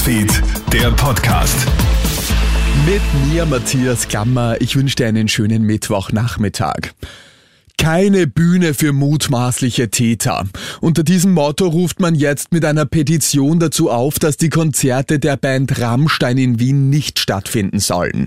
Newsfeed, der Podcast. Mit mir, Matthias Klammer. Ich wünsche dir einen schönen Mittwochnachmittag. Keine Bühne für mutmaßliche Täter. Unter diesem Motto ruft man jetzt mit einer Petition dazu auf, dass die Konzerte der Band Rammstein in Wien nicht stattfinden sollen.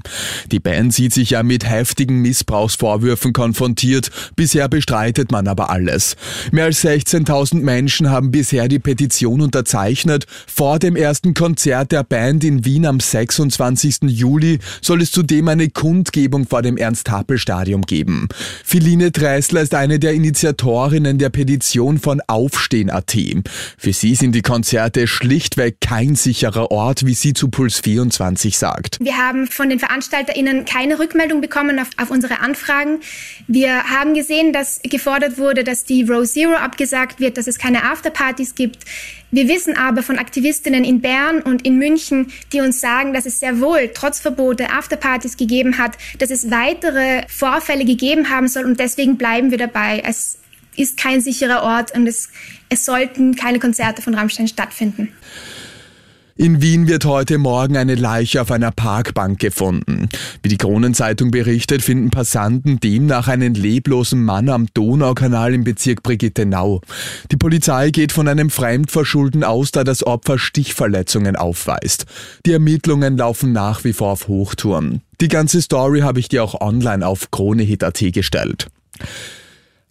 Die Band sieht sich ja mit heftigen Missbrauchsvorwürfen konfrontiert. Bisher bestreitet man aber alles. Mehr als 16.000 Menschen haben bisher die Petition unterzeichnet. Vor dem ersten Konzert der Band in Wien am 26. Juli soll es zudem eine Kundgebung vor dem Ernst-Happel-Stadion geben. Philine Kreisler ist eine der Initiatorinnen der Petition von Aufstehen.at. Für sie sind die Konzerte schlichtweg kein sicherer Ort, wie sie zu Puls 24 sagt. Wir haben von den VeranstalterInnen keine Rückmeldung bekommen auf, auf unsere Anfragen. Wir haben gesehen, dass gefordert wurde, dass die Row Zero abgesagt wird, dass es keine Afterpartys gibt. Wir wissen aber von Aktivistinnen in Bern und in München, die uns sagen, dass es sehr wohl trotz Verbote Afterpartys gegeben hat, dass es weitere Vorfälle gegeben haben soll und deswegen bleiben wir dabei. Es ist kein sicherer Ort und es, es sollten keine Konzerte von Rammstein stattfinden. In Wien wird heute Morgen eine Leiche auf einer Parkbank gefunden. Wie die Kronenzeitung berichtet, finden Passanten demnach einen leblosen Mann am Donaukanal im Bezirk Brigittenau. Die Polizei geht von einem Fremdverschulden aus, da das Opfer Stichverletzungen aufweist. Die Ermittlungen laufen nach wie vor auf Hochtouren. Die ganze Story habe ich dir auch online auf kronehit.at gestellt.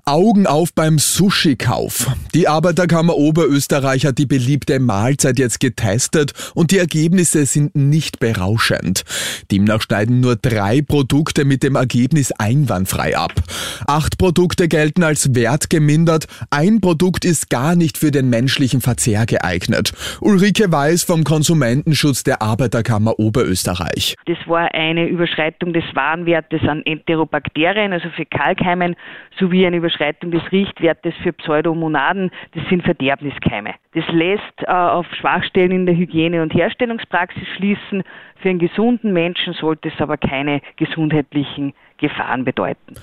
Augen auf beim Sushi-Kauf. Die Arbeiterkammer Oberösterreich hat die beliebte Mahlzeit jetzt getestet und die Ergebnisse sind nicht berauschend. Demnach schneiden nur drei Produkte mit dem Ergebnis einwandfrei ab. Acht Produkte gelten als wertgemindert, ein Produkt ist gar nicht für den menschlichen Verzehr geeignet. Ulrike Weiß vom Konsumentenschutz der Arbeiterkammer Oberösterreich. Das war eine Überschreitung des Warenwertes an Enterobakterien, also Fäkalkeimen, sowie eine Überschreitung des Richtwertes für Pseudomonaden, das sind Verderbniskeime. Das lässt äh, auf Schwachstellen in der Hygiene- und Herstellungspraxis schließen. Für einen gesunden Menschen sollte es aber keine gesundheitlichen Gefahren bedeuten.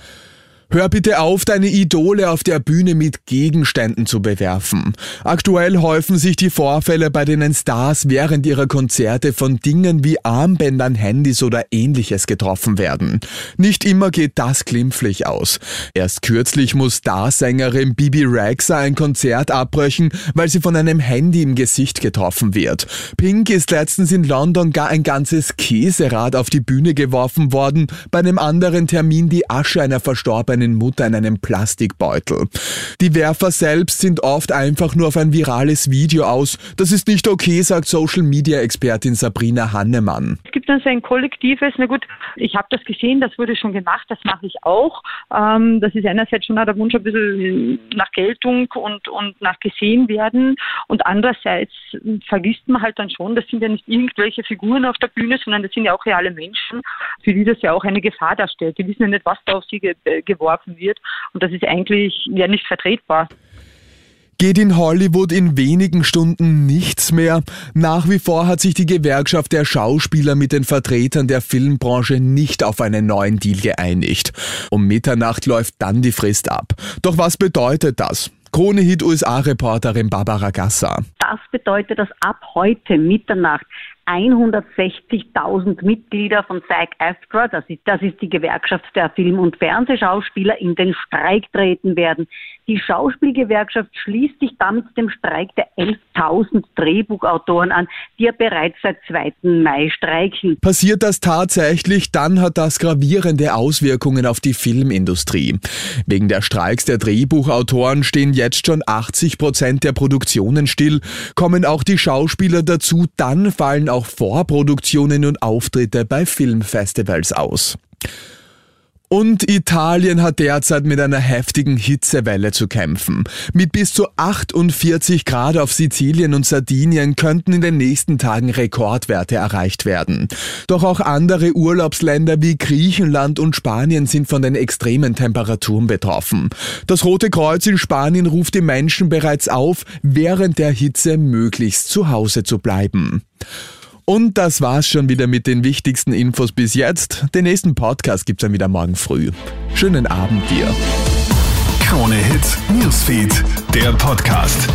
Hör bitte auf, deine Idole auf der Bühne mit Gegenständen zu bewerfen. Aktuell häufen sich die Vorfälle, bei denen Stars während ihrer Konzerte von Dingen wie Armbändern, Handys oder ähnliches getroffen werden. Nicht immer geht das glimpflich aus. Erst kürzlich muss Starsängerin Bibi Rexa ein Konzert abbrechen, weil sie von einem Handy im Gesicht getroffen wird. Pink ist letztens in London gar ein ganzes Käserad auf die Bühne geworfen worden, bei einem anderen Termin die Asche einer verstorbenen seinen Mutter in einem Plastikbeutel. Die Werfer selbst sind oft einfach nur auf ein virales Video aus. Das ist nicht okay, sagt Social Media Expertin Sabrina Hannemann. Es gibt dann so ein kollektives, na gut, ich habe das gesehen, das wurde schon gemacht, das mache ich auch. Ähm, das ist einerseits schon der Wunsch ein bisschen nach Geltung und, und nach gesehen werden und andererseits vergisst man halt dann schon, das sind ja nicht irgendwelche Figuren auf der Bühne, sondern das sind ja auch reale Menschen, für die das ja auch eine Gefahr darstellt. Die wissen ja nicht, was da auf sie ge äh, geworfen wird. Und das ist eigentlich ja nicht vertretbar. Geht in Hollywood in wenigen Stunden nichts mehr? Nach wie vor hat sich die Gewerkschaft der Schauspieler mit den Vertretern der Filmbranche nicht auf einen neuen Deal geeinigt. Um Mitternacht läuft dann die Frist ab. Doch was bedeutet das? Krone-Hit USA-Reporterin Barbara Gasser. Das bedeutet, dass ab heute Mitternacht 160.000 Mitglieder von SAG-AFTRA, das ist, das ist die Gewerkschaft der Film- und Fernsehschauspieler, in den Streik treten werden. Die Schauspielgewerkschaft schließt sich damit dem Streik der 11.000 Drehbuchautoren an, die ja bereits seit 2. Mai streiken. Passiert das tatsächlich, dann hat das gravierende Auswirkungen auf die Filmindustrie. Wegen der Streiks der Drehbuchautoren stehen jetzt schon 80 Prozent der Produktionen still. Kommen auch die Schauspieler dazu, dann fallen auch Vorproduktionen und Auftritte bei Filmfestivals aus. Und Italien hat derzeit mit einer heftigen Hitzewelle zu kämpfen. Mit bis zu 48 Grad auf Sizilien und Sardinien könnten in den nächsten Tagen Rekordwerte erreicht werden. Doch auch andere Urlaubsländer wie Griechenland und Spanien sind von den extremen Temperaturen betroffen. Das Rote Kreuz in Spanien ruft die Menschen bereits auf, während der Hitze möglichst zu Hause zu bleiben. Und das war's schon wieder mit den wichtigsten Infos bis jetzt. Den nächsten Podcast gibt's dann wieder morgen früh. Schönen Abend dir. Krone Hits, Newsfeed, der Podcast.